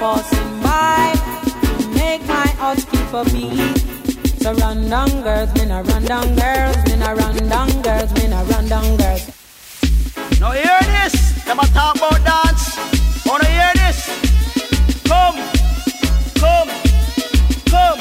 passing by, to make my heart keep a beat. So run down girls, men a run down girls, men a run down girls, men a run down girls. Now hear this, them a talk about dance. Wanna hear this? Come, come, come.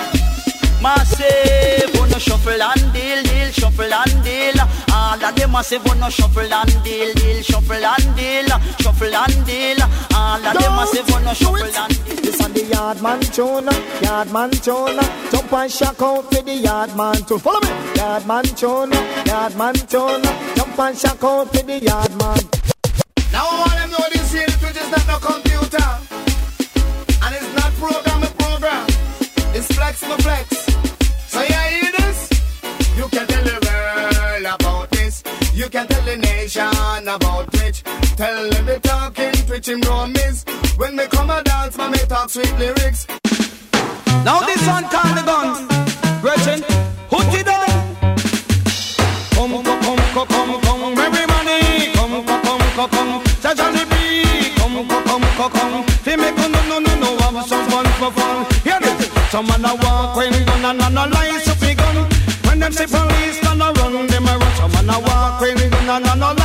Massive, wanna shuffle and deal, deal, shuffle and deal. All of them massive, wanna shuffle and deal, deal, shuffle and deal, shuffle and deal. All of them massive, wanna shuffle and deal. This on the yard man tune, yard man tune. Jump and shock out for the yard man tune. Follow me. Yard man tune, yard man tune. Jump and shock out for the yard man. Now all them know this here, which is not no computer. And it's not program a program. It's flex my flex. So you You can tell the nation about Twitch. Tell them the talking Twitch him don't miss. When me come a dance, man, me talk sweet lyrics. Now this one call the gun. Gretchen, put it on. Come, come, come, come, come, come, everybody. Come, come, come, come, come. The beat. Come, come, come, come, come. Fi make no, no, no, no, have some fun for fun. Hear this. Some man a walk when gun and a no lies up gun. When them see police walk when we gonna none, none,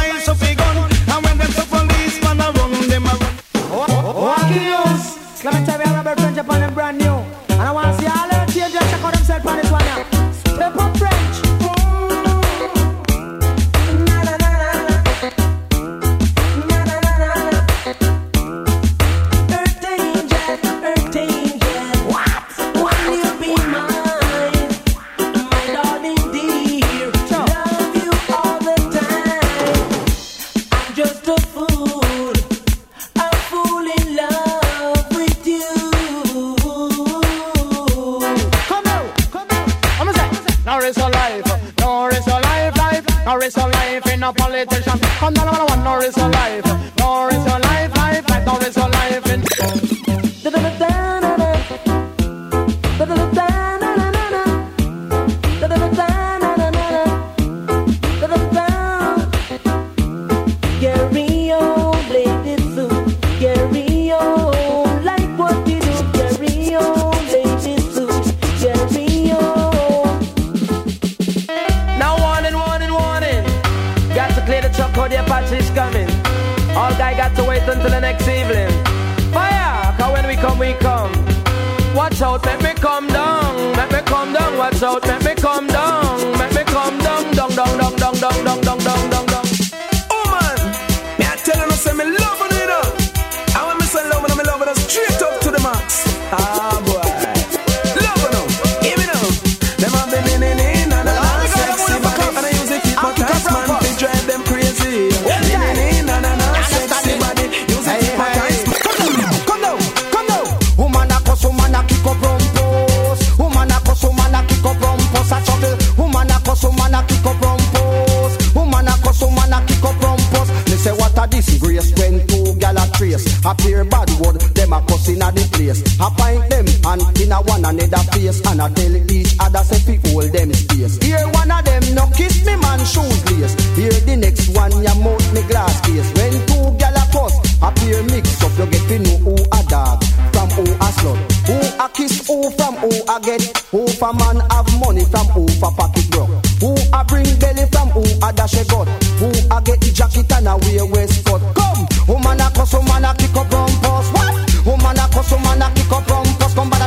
out, man.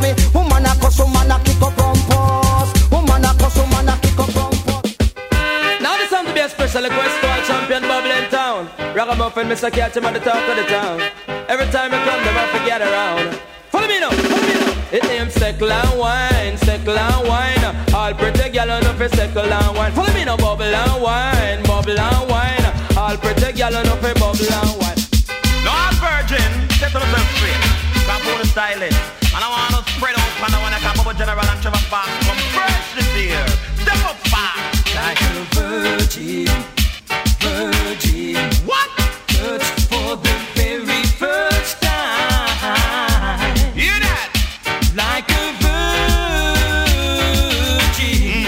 Me. Woman a cuss, woman a kick up rumpus. Woman a cuss, woman a kick up rumpus. Now this time to be a special request to our champion bubble in town. Ragamuffin, Mr. Catch him at the top of the town. Every time I come, them have to get around. Follow me now, follow me now. It name's Steckle and Wine, Steckle and Wine. All pretty gal on for Steckle and Wine. Follow me now, bubble and wine, bubble and wine. All pretty gal on for bubble and wine. No, virgin. Set to myself straight. Come for the stylist. And I want to spread out and I want to come over General and Trevor Fox from fresh this year. Step up, Like a virgin, virgin. What? Touch for the very first time. Hear that? Like a virgin,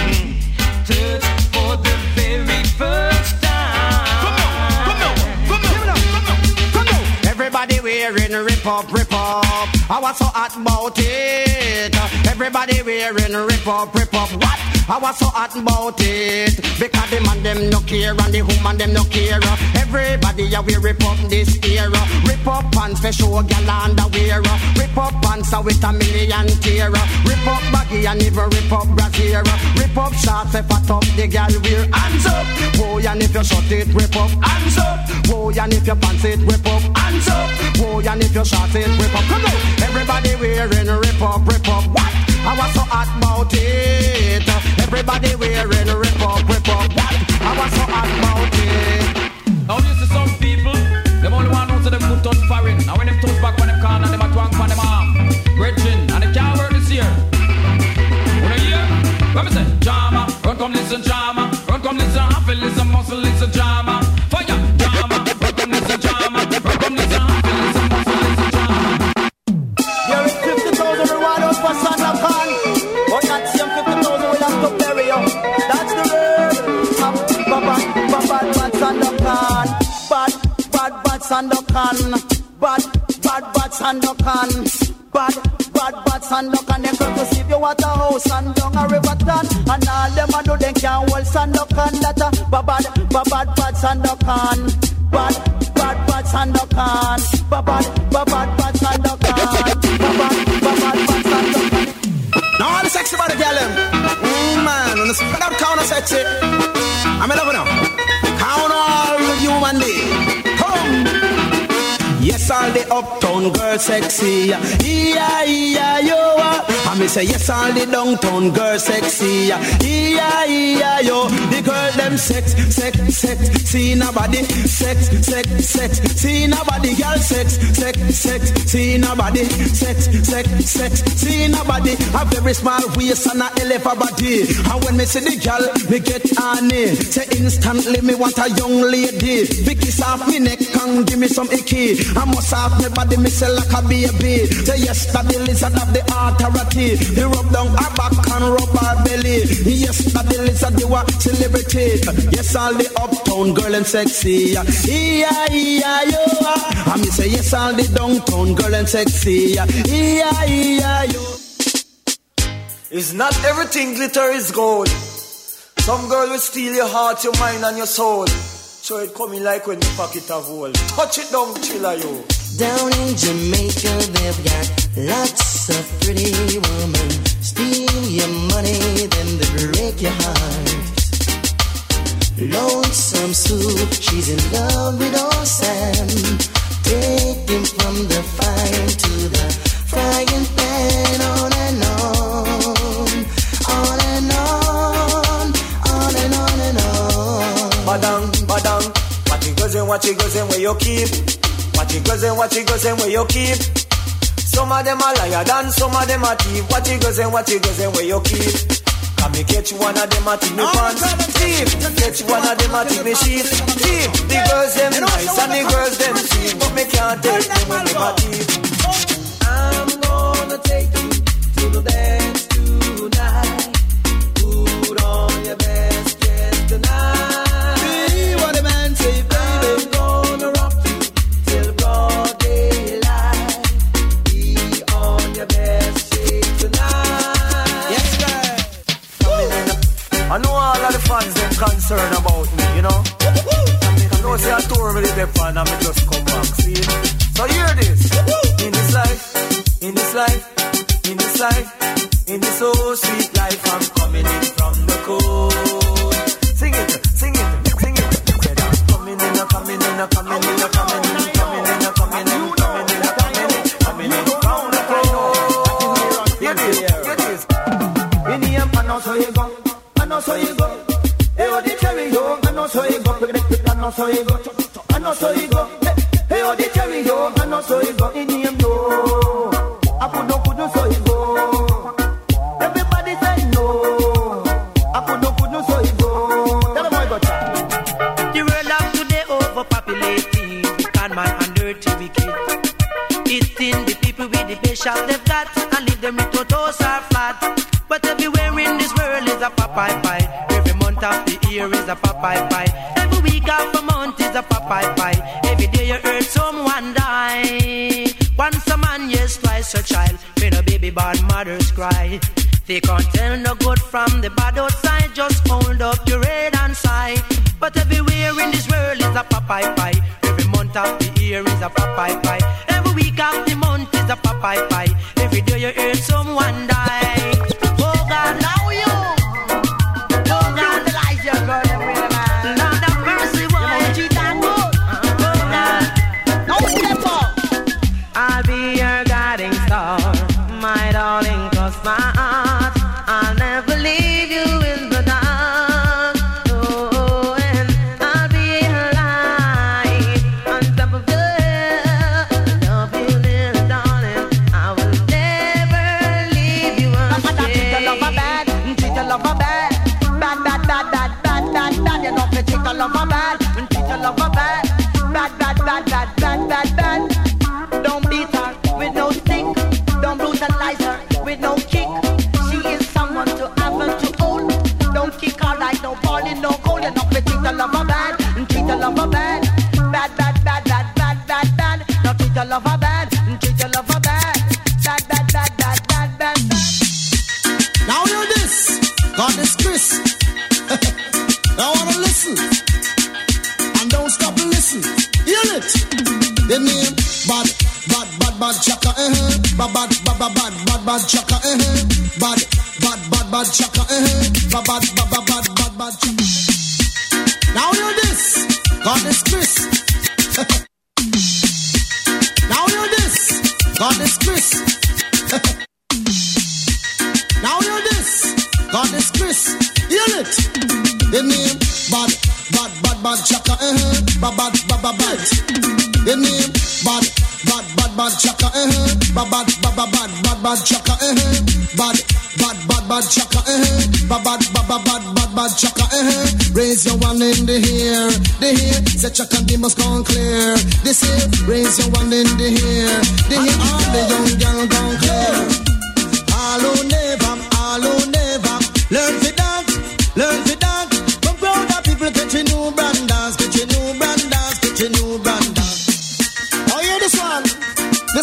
mm-hmm. for the very first time. Come on, come on, come on, come on, come on. Everybody wearing rip up, rip I was so hot about it. Everybody wearing rip up, rip up. What? I was so hot about it. Because the man them no care and the woman them no care. Everybody yeah, we rip up this era. Rip up pants for show gal underwear. Rip up pants with a million tear. Rip up baggy and even rip up brassiere. Rip up shorts if fat up the gal wear. Hands up. Boy and if you short it, rip up. Hands up. Boy and if you pants it, rip up. Hands up. Boy and if you short it, rip up. Come on. Everybody wearing rip up, rip up. What? I was so hot about it. Everybody wearing rip up, rip up. What? I was so hot about it. Bad, bad Bad, bad, bad Bad, bad, bad Santa Khan. Them come to see you at a house and down a river town. And all them a do, them can't hold Santa Khan. That a bad, bad, bad, bad, bad Santa Khan. Bad, bad, bad Santa Khan. Bad, bad, bad, bad, bad Santa Khan. Bad, bad, bad, bad, Santa Now all the sexy body girl them. Mm, man, when the spread out count of sexy. I'm in love now. Count Yes, all the uptown girls sexy. Yeah, yeah, yo. Ah. I me say yes, all the downtown girls sexy. Yeah, yeah, yo. The girl them sex, sex, sex. See nobody. Sex, sex, sex. See nobody. Girl sex, sex, sex. See nobody. Sex, sex, sex. See nobody. A very small waist and a a body. And when me see the girl, me get on it. Say instantly me want a young lady. Vicky off me neck and give me some icky. I must have me body me say like a baby. Say yes, that the lizard have the authority. He rub down her back and rub her belly. Yes, that the lizard the what celebrity. Yes, all the uptown girl and sexy. Yeah, yeah, yeah, yo. Ah. I me say yes, all the downtown girl and sexy. Yeah, yeah, yo. It's not everything glitter is gold. Some girl will steal your heart, your mind, and your soul. So it coming like when you pocket of gold. Touch it down, chiller you. Down in Jamaica, they've got lots of pretty women. Steal your money, then they break your heart. Lonesome Sue, she's in love with old Sam. Take him from the fire to the frying pan, on, What it goes and what it goes and where you keep. What it goes and what it goes and where you keep. Some of them are liar than some of them are thief. What it goes and what it goes and where you keep. Can me catch one of them at me pants Thief, catch one of them at me sheep Thief, the girls them nice and the girls them cheap But me can't take them when them a thief They can't tell no good from the bad outside. Just hold up your head and sigh. But everywhere in this world is a papai pie. Every month of the year is a papai pie. Every week of the month is a papai pie. Every day you chaka, eh, eh. Bad, bad, bad, bad, bad, bad, chaka, eh, eh. Bad, bad, bad, bad chaka, eh, eh. Bad, bad, bad, bad, bad, bad, bad chaka. Now hear this. God is Chris. now hear this. God is Chris. Now hear this. God is Chris. Hear it. The name bad, bad, bad, bad chaka. Eh, eh. bad, bad, bad, bad, bad. The name bad, bad, bad, bad chaka. Eh, eh. bad, bad, bad, bad, bad, bad, bad chaka. Eh, eh. bad, bad, bad, bad chaka. Eh, eh. bad, bad, bad, bad, bad, bad, bad chaka. Eh, eh. Raise your one in the air, the air. Say chaka, they must gone clear. This here, raise your one in the air, the air. All the young girl gone clear. All who never, all never learn to dance, learn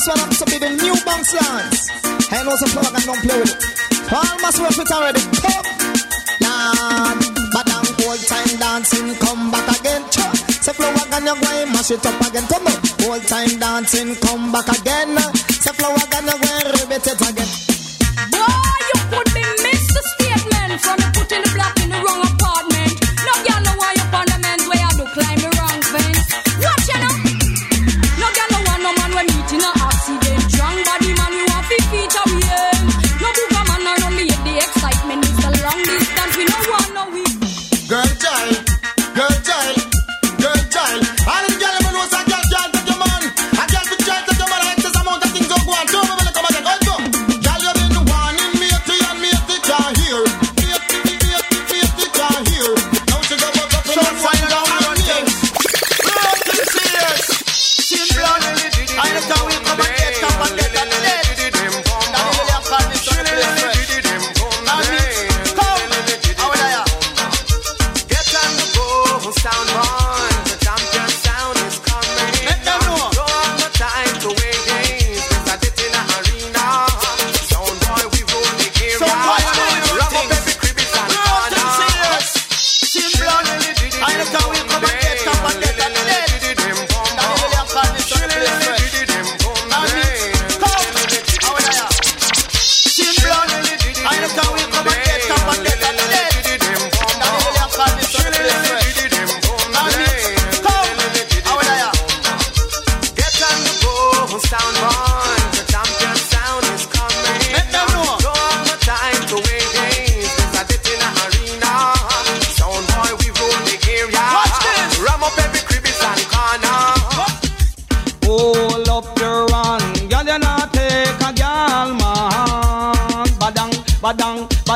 This one happens to be the new bounce dance. I know some plug and don't play with it. All must work it already. Come, Lord, but down old time dancing, come back again. Cha. Say flower you go and mash it up again. Come on, old time dancing, come back again. Say flower you go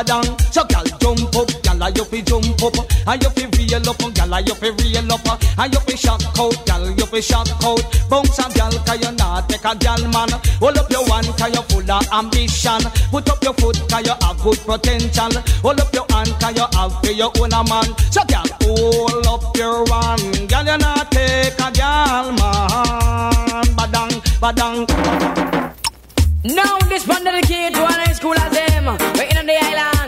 badang. So gal jump up, gal you fi jump up, and you fi reel up, gal you fi reel up, and you fi shock out, gal you fi shock out. Bounce a gal 'cause you not take a gal man. Hold up your hand 'cause you full of ambition. Put up your foot 'cause you have good potential. Hold up your hand 'cause you have for your own a man. So gal hold up your hand, gal you not take a gal man. Badang, badang. Now this one dedicated to an high school as them on the island.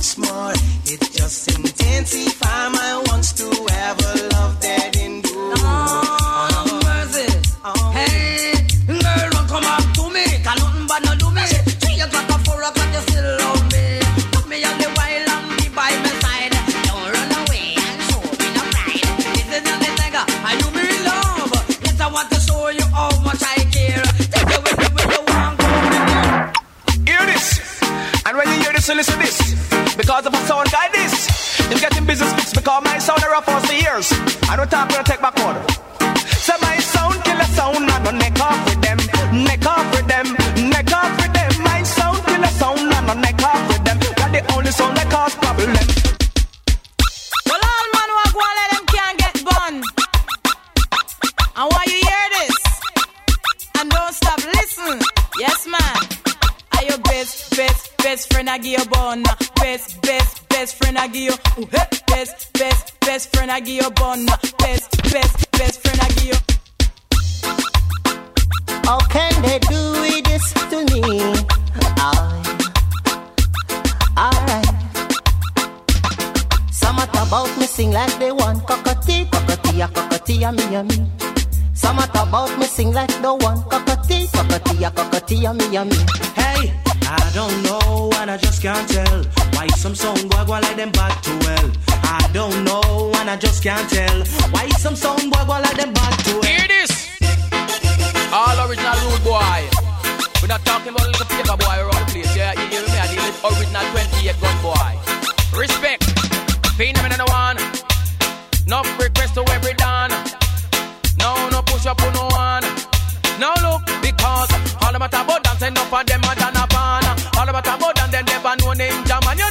much more. It just intensifies my wants to have a love that endures. Oh. Because my sound are up for years. I don't talk, we'll take my order. friend I give you bun. Best, best, best friend I give you. How can they do this to me? I, alright. Some talk about me sing like they want cockatee, cockatee, cockatee, me, a me. Some talk about me sing like they want cockatee, cockatee, cockatee, me, a me. Hey, I don't know and I just can't tell why some song go like them back to well. I don't know, and I just can't tell why some sound boy go like them bad to Hear this! All original rude boy. We're not talking about little paper boy around the place. Yeah, you hear me? I deal with original 28 gun boy. Respect. Pay them another one. No request to every don. No, no push up on no one. Now look, because all about about dancing up for them are done a ban. All about about dance, them never know name jam. And you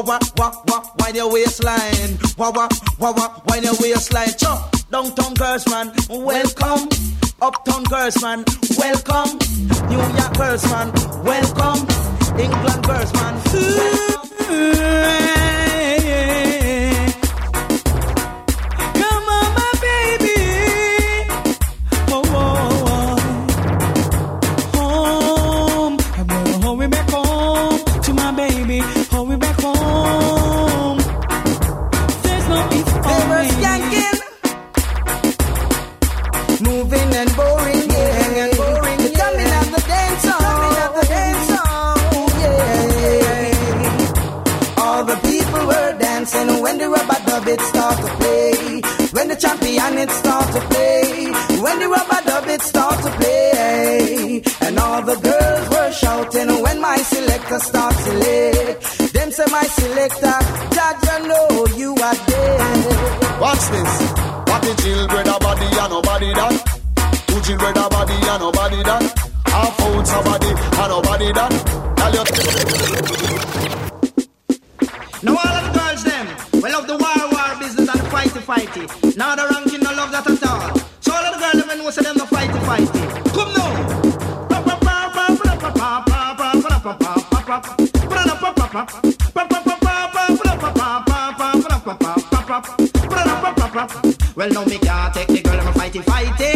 wah wah wah wah, wind your waistline, wah wah wah wah, wind your waistline. Chop, downtown girls man, welcome. Uptown girls man, welcome. New York girls man, welcome. England girls man, welcome. dub it start to play. When the champion it start to play. When the rubber dub it start to play. And all the girls were shouting when my selector start to lick. Them say my selector, Dad, you know you are dead. Watch this. What the children are body and nobody that. Two children are body and nobody done Half ounce of body and nobody done. fighty. Now the ranking no love that at all. So all the girls them know say them no fighty fighty. Come now. Well, no, me can't take the girl, I'm a fighty, fighty.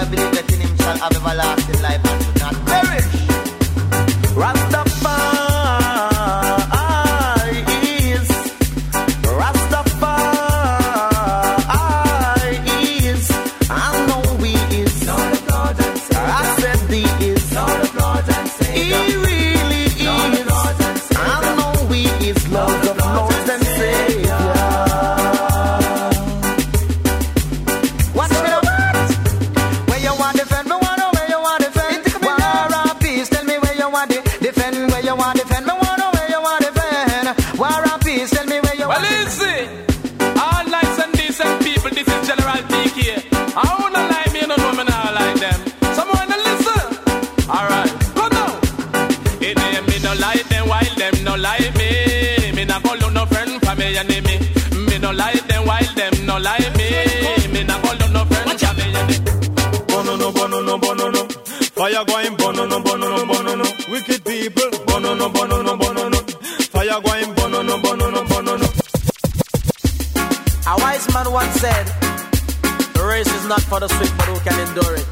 I believe that in him shall have everlasting life and should not perish. Rasta wicked people. Bono no, bono no, bono no. Fire going bono no, bono no, bono no. A wise man once said, "The race is not for the swift, but who can endure it."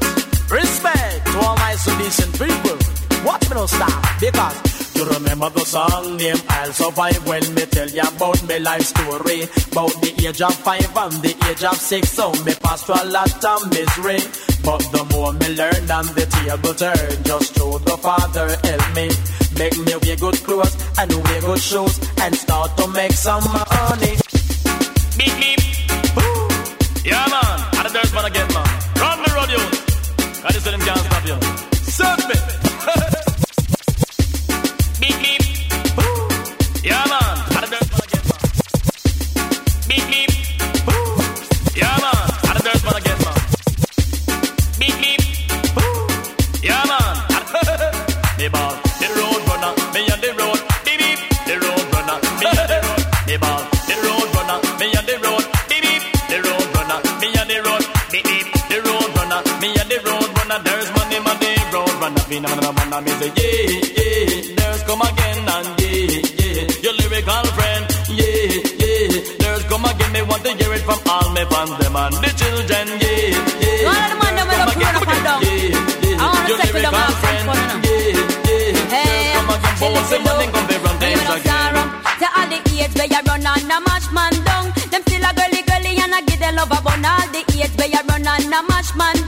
Respect to all my and people. Watch me no stop because you remember the song name I'll survive when me tell you about my life story. About the age of five and the age of six, so me pass through a lot of misery. But the more me learn and the table turn, just through the Father help me. Make me wear good clothes and wear good shoes and start to make some money. Beep beep. Boo. Yeah man, and the dirt man again man. Run the road you. I just them can't stop Me na na na me say yeah, yeah. There's come again and yeah, yeah. Your lyrical friend, yeah, yeah. There's come again. They want to hear it from all me fans, them and the children, yeah, yeah. Of the man them will Come down. yeah, yeah. Your them lyrical friend, yeah, yeah. Hey, Come again, chill bones, them money come from know again. to all the age where you run on a mash man down. Them still a girly girly and I give them love a bun. All the age where you run on a mash man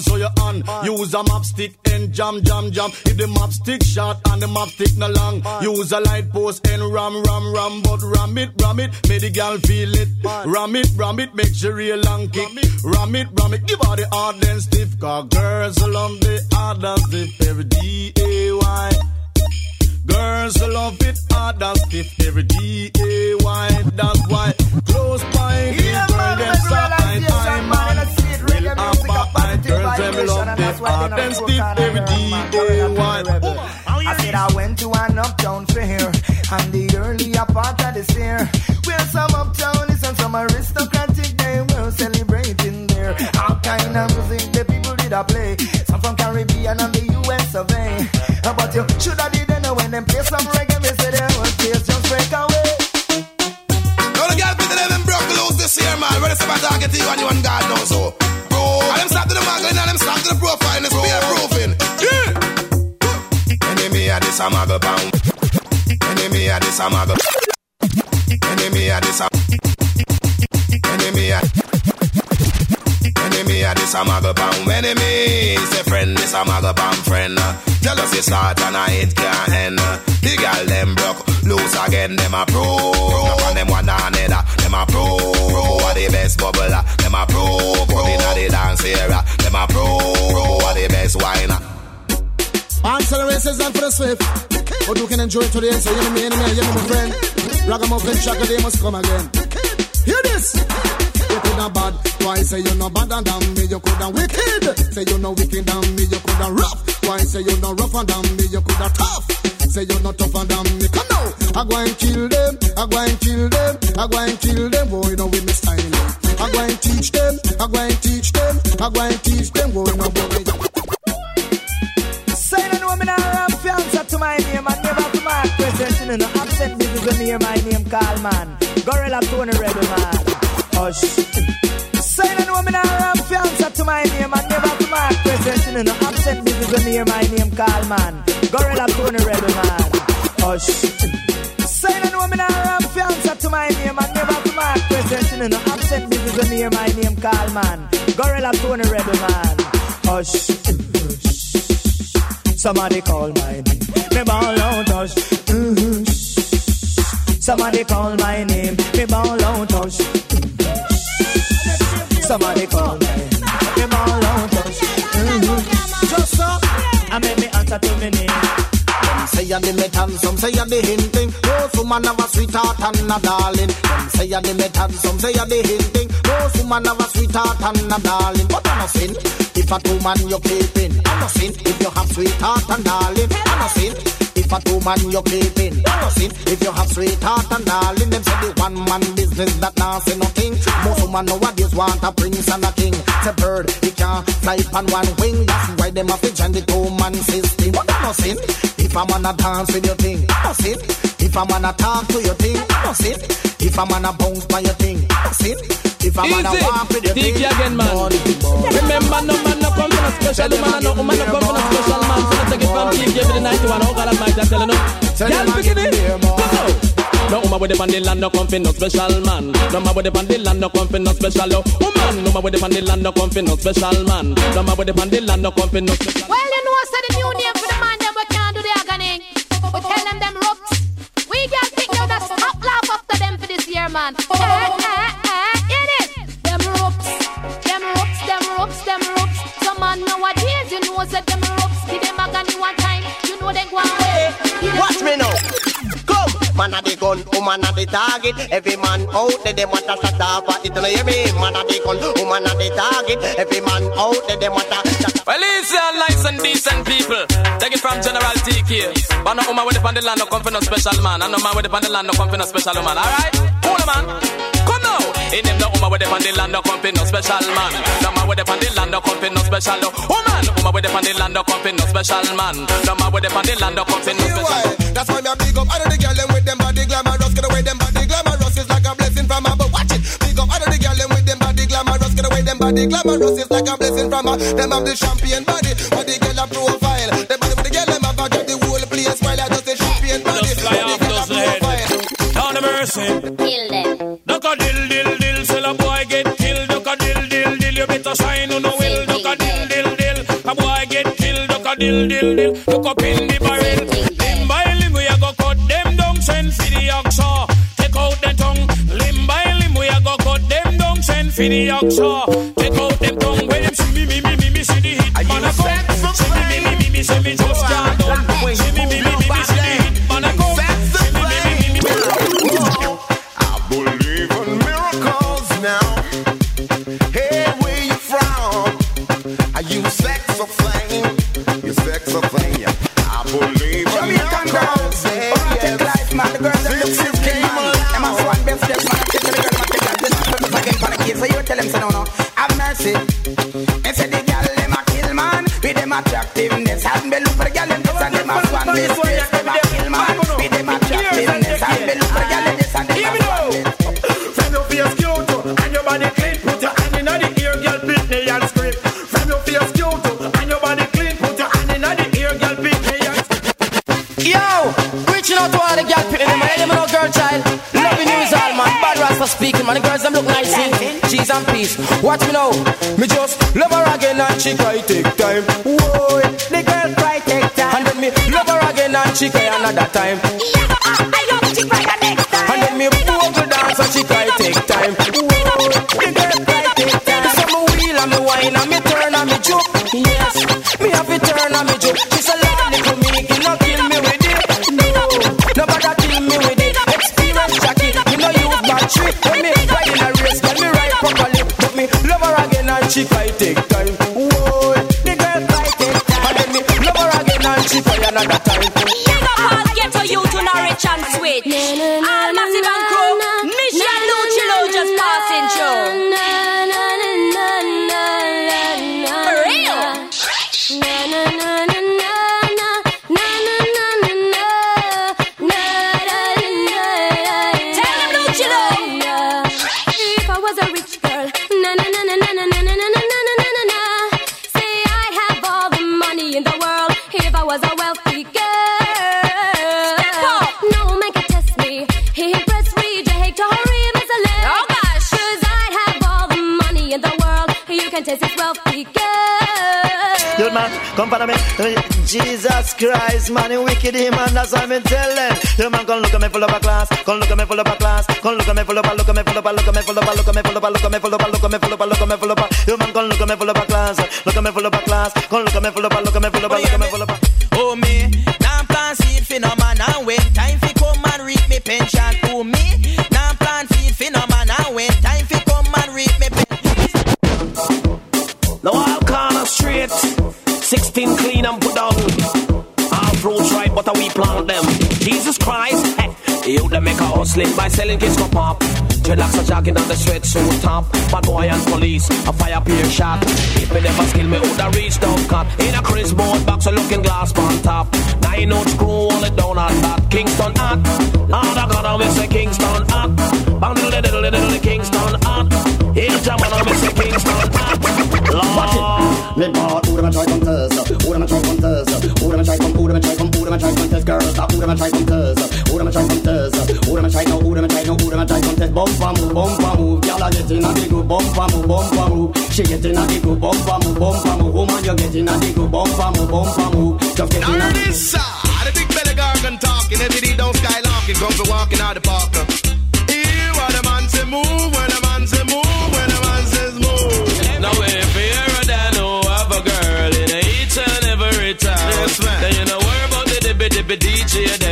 say also your hand. Use a map stick and jam jam jam. If the map stick short and the map stick no long, use a light post and ram ram ram. But ram it ram it, make the girl feel it. Ram it ram it, make sure real long kick. Ram it ram it, give her the hard and stiff. Cause girls love the hard and stiff every D A Y. Girls love it hard and stiff every D A Y. That's why close by the girl them start I them love the hard and stiff every D A Y. I said I went to an uptown fair and the earlier part of this year where some uptownies and some aristocratic they were celebrating there. All kind of music the people did shoulda play. Some from Caribbean and the US of A. But you shoulda did know when them play some reggae, me say they whole place just break away. Now the girl picking them broke loose this year, man. Ready to target to you and you and God knows so. This a muggle pound. Enemy of this a muggle. Enemy of this a. Enemy of. Enemy of this a muggle pound. Enemy say friend, this a muggle pound friend. Jealousy start and I it can't end. The girl them broke loose again, them a pro. Now on them one another, them a pro. Who are the best bubbler? Them a pro. Come inna the dance area, them a pro. Who are the best whiner? Answer the races and for the swift. But you can enjoy today, so you know me, enemy, you know my friend. Ragamuffin Shaka, they must come again. Hear this. You coulda bad, why say you no better than me? You coulda wicked, say you no wicked than me. You coulda rough, why say you no rougher than me? You coulda tough, say you no tougher than me. Come now, I go and kill them, I go and kill them, I go and kill them. Boy, you know with me style. I go and teach them, I go and teach them, I go and teach them. Boy, you know boy. My name and never to my present in the absent this is near my name call man. Gorilla Tony Rebel man. Hush. No woman I'm fiancé to my name and never to my present in the absent this is near my name call man. Gorilla Tony Rebel man. Hush. No woman I'm fiancé to my name and never to my present in the absent this is near my name call man. Gorilla Tony Rebel man. Hush. Somebody call my name. Me ball out hush. Mhm. Somebody call my name. Me ball out hush. Somebody call my name. Me ball out hush. Mhm. Just so I make me answer to me name. Them say you're the method, some say you're the hinting. Most woman have a sweetheart and a darling. Them say you're the method, some say you're the hinting. Most woman have a sweetheart and a darling. But I'm not sin if a two man you're keeping. I'm not sin if you have sweetheart and darling. I'm not sin a two man you're keeping. I'm if you have sweetheart and darling. Them say the one man business that now say nothing. Most woman nowadays want a prince and a king. It's a bird, he can't fly on one wing. That's why them have to join the two man system. But I'm not sin if I'm gonna dance with your thing. I'm not sin if I'm gonna talk to your thing. I'm not sin if I'm gonna bounce by your thing. I'm not sin if I'm gonna walk with your Think thing. again, man. Remember, no man no come from a special man, no woman no come from a special man. So let's take it from TK for the 91. Oh God Almighty, I'm telling you. Y'all picking it? Come on. No woman with the pan the land no come for no special man. No man with the pan the land no come for no special oh. woman. No man with the pan the land no come for no special man. No man with the pan the land no come for no special. Well, you know, so the new name for the man, them we can't do the agony. We tell them them ropes. Them for this year, man. Eh, eh, eh, it is. Them ropes, them ropes, them ropes, them ropes. Some man nowadays, you know, said them ropes. Give them agony one time. You know they go man of the gun, woman of the target. Every man out there, them want to shut off. It don't hear me. Man of the gun, woman of the target. Every man out there, them want to shut Well, easy and nice and decent people. Take it from General TK. But no woman with the pan the land no come for no special man. And no man with the pan the land no come for no special woman. Alright? Cool man. Come now. In him the woman with the pan the land no come for no special man. No man with the pan the land no come for no special woman. Woman with the pan the land no come for no special man. No man with the pan the land no come for no special. That's why me a big up all of the girl them with them body glamorous. Get away them body glamorous is like a blessing from above. Watch it. Big up all of the girl them with them body glamorous. Get away them body glamorous is like a blessing from above. Them have the champion body, but the girl a profile. The body with the girl them have a get the whole place while I just the champion body. Just fly off those head. Down the mercy. Kill them. Duck a dill dill dill, sell a boy get killed. Duck a dill dill dill, you better sign on the will. Duck a dill dill dill, a boy get killed. Duck a dill dill dill, look up in the barrel. For the oxa. Take out them tongue. When them see me me me me me see the hit man a come. See me me me me see me just can't done. See me me and them a swan me space. Them a kill man with them attractiveness. And me look for the in this and them a swan From your face cute and your body clean, put your hand in the ear, girl, beat me and scream. From your face cute and your body clean, put your hand in the ear, girl, beat me and Yo, reaching out to all the girl picking them, I them no girl child. Loving you is all man, bad rats for speaking, man. The girls them look nice, cheese and peace. Watch me now, me just love her again and she cry take time. Whoa, her again and she cry another time. And then me bubble dance and she cry take time. Whoa, the girl cry take time. So me wheel and me wine and me turn and me juke. Yes, me have to turn and me juke. She say, Lord, little me, you no kill me with it. No, nobody kill me with it. Experience Jackie, me no use bad trick. When me ride in a race, get me ride properly. But me love her again and she cry take time. Come follow me. Jesus Christ, man, you wicked him, man, that's what I'm telling. Yo, man, come look at me full of a class. Come look at me full of a class. Come look at me full of a, look at me full of a, look at me full of a, look at me full of a, look at me full of a, look at me full of a, look at me full of a. Yo, man, come look at me full of a class. Look at me full of a class. Come look at me full of a, look at me full of a, look at me full of a. Oh me, now plan seed for no man and wait time fi come and reap me pension. 16 clean and put down. All fruits ripe, but we plant them. Jesus Christ, hey, you them make a hustling by selling kids go pop. Dreadlocks are jogging on the street, so top. Bad boy and police, a fire peer shot. If me never skill me, woulda reach down cut. In a Chris board box, a looking glass on top. Nine note screw, hold it down on that. Kingston hot. Lord I miss a Kingston hot. Bang diddle diddle diddle diddle Kingston hot. Here German, I miss a Kingston hot. Lord. Oder man scheißt die Töse, oder man scheißt die Töse Oder man scheißt no, oder man scheißt no, oder man scheißt contest Bumper move, bumper move Y'all are getting a big good bumper move, bumper move She getting a big good bumper move, bumper move Woman, you're getting a big good bumper move, bumper move Just getting a big good the big belly gargan talking Every day down skylarking Come for walking out the park Here, what the man say move when Yeah.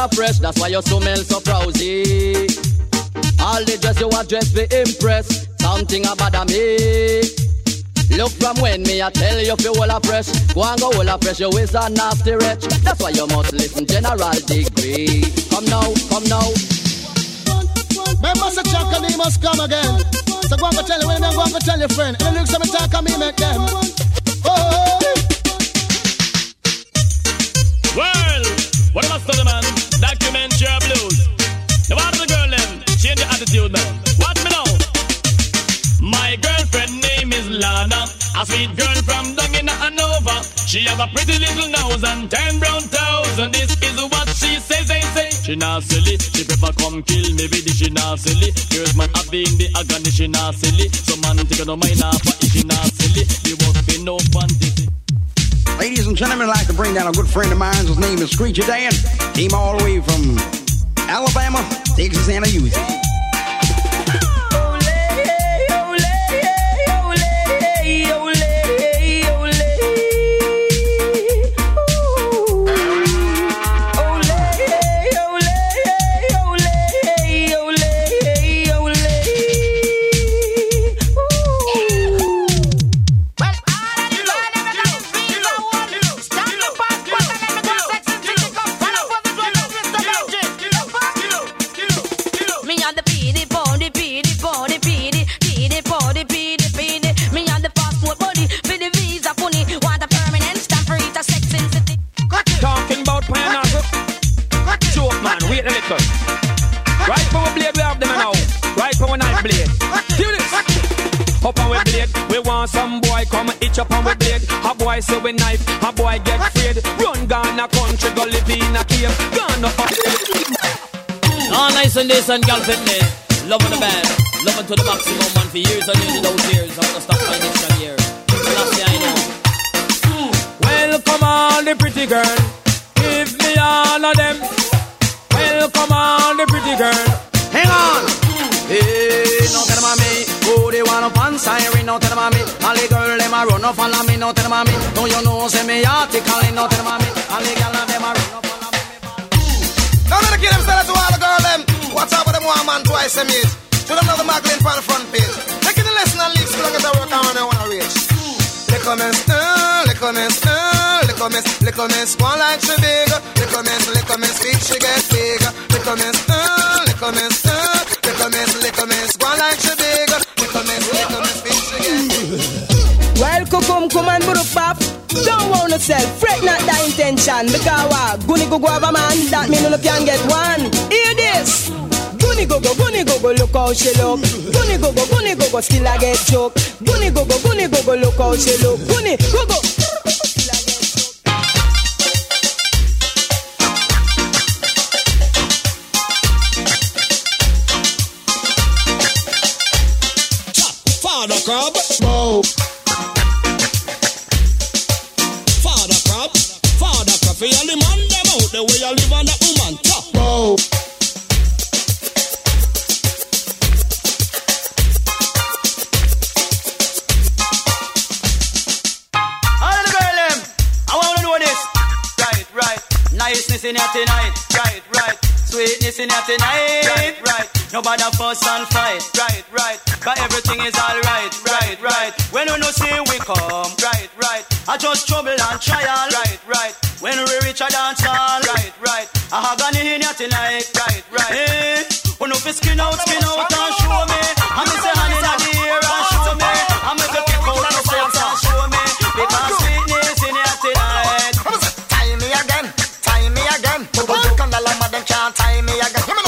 Never fresh. That's why you smell so frowsy. All the dress you are dressed be impressed. Something about a me. Look from when me I tell you if you hold a fresh. Go and go hold a fresh. You is a nasty wretch. That's why you must listen general degree. Come now, come now. Remember the chuck and must come again. So go and go tell you when I'm going to tell your friend. And the looks of me talk and me make them. Oh, Well, what am I studying, man? Attitude. Watch me now. My girlfriend name is Lana, a sweet girl from down in Hanover. She have a pretty little nose and ten brown toes, and this is what she says. Say, say. She not silly, she prefer come kill me with it. She not silly. Girls man have been the agony. She not silly. So man take no mind off, but she not silly, the work be no fantasy. Ladies and gentlemen, I'd like to bring down a good friend of mine. His name is Screecher Dan. Came all the way from Alabama, Texas, and a Uzi. Boy say we knife, a boy get afraid. Run gone a country, go live in a cave. Gone up. All nice and this and girl fitness. Loving the band. Loving to the maximum man for years and years and those years. I'm gonna stop my next year. Last I know. Welcome all the pretty girl. Give me all of them. Welcome all the pretty girl. Siren, no tell me. All the girl them a run up follow me, no tell me. No you know say me article, no tell me. All the gyal them a run up. Now let the kid them start to all the girl them. What's up with them one man twice a meet? Show them know the Magdalene the front page. Taking the lesson and leave so long as I work on they wanna reach. Little miss, uh, little miss, uh, little miss, little miss, one like she big. Little miss, little miss, feet she get big. Little miss, uh, little miss, uh, little miss, little miss, one like she big. Come and buruk. Don't want yourself, fret not that intention. Because uh, what? Guni go go have a man, that mean you can get one. Hear this. Guni go go, guni go go, look how she look. Guni go go, guni go go, still I get joke. Guni go go, guni go go, look how she look. Guni go go. Father crab. Bow. Niceness in here tonight. Right, right. Sweetness in here tonight. Right, right. Nobody fuss and fight. Right, right. But everything is alright. Right, right. When we no see we come. Right, right. I just trouble and trial. Right, right. When we reach a dance hall. Right, right. I have gone in here tonight. Right, right. Eh? Hey, we no fi skin out, skin out and show me. I me say hand in the air and show me. I madam can't tie me again.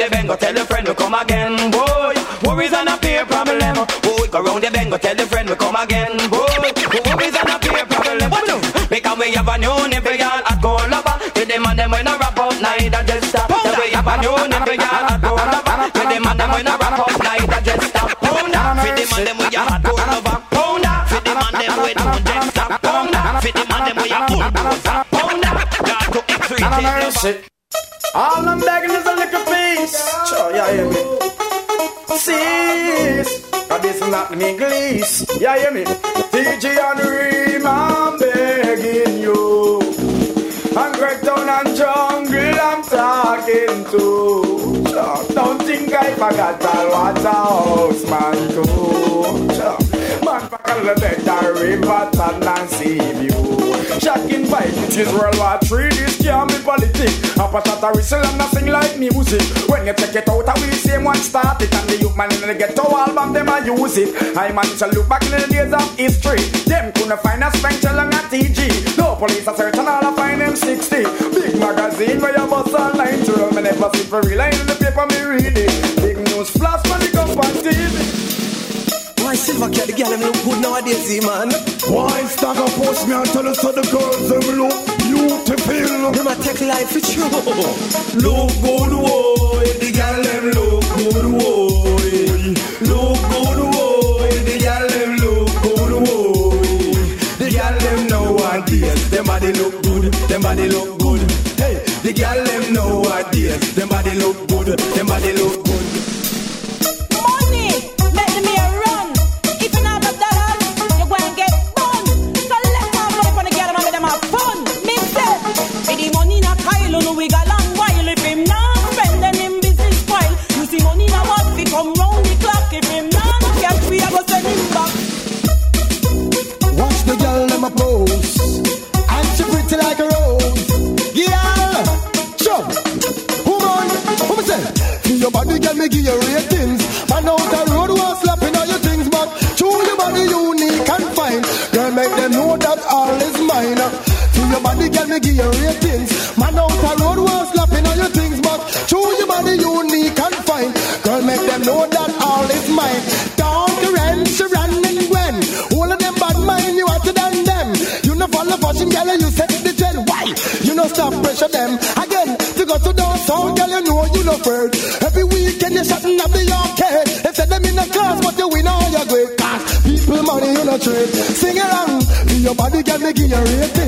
Round the bend, go tell the friend to come again. Boy, worries and a peer problem. Boy, go round the bend, go tell the friend we come again. Boy, worries and a peer problem. What do? Because we have a new nipple girl at lover. To them and them when I rap out, neither just stop. Then we have a new nipple girl at lover. To them and them when I rap out, neither just stop. Pounder, for them and them we a hot goal lover. Pounder, for them and them we don't just stop. Pounder, for them and them we a bulldozer. Pounder, got to execute None of it. All I'm begging is a little piece. Sure, you hear me? Sis, but this is not me English. You hear me? TG and Reem, I'm begging you. And Greg Town and Jungle, I'm talking to. Sure, don't think I forgot all what a house man do. Sure, man, back on the river, and sea view. Shocking vibes, it is World War Three. This can't be politics. A Pop a whistle and like music. When you take it out, I will same one start. And the youth man in the ghetto album, them I use it. I man to look back in the days of history. Them couldn't find a Spencer and a TG. No police a search and all I find them 60. Big magazine where you bust all night to Me never see for real. I in the paper, me read it. Big news flash when it come on TV. Why silver cat the girl them look good nowadays, man? Why stagger post me and tell us how the girls them look beautiful? Them a take life with you. Look good, boy. The girl them look good, boy. Look good, boy. The girl them look good, boy. The girl them nowadays, them body look good, them body look good. Hey, the girl them nowadays, them body look good, them body look body, girl, me give you ratings.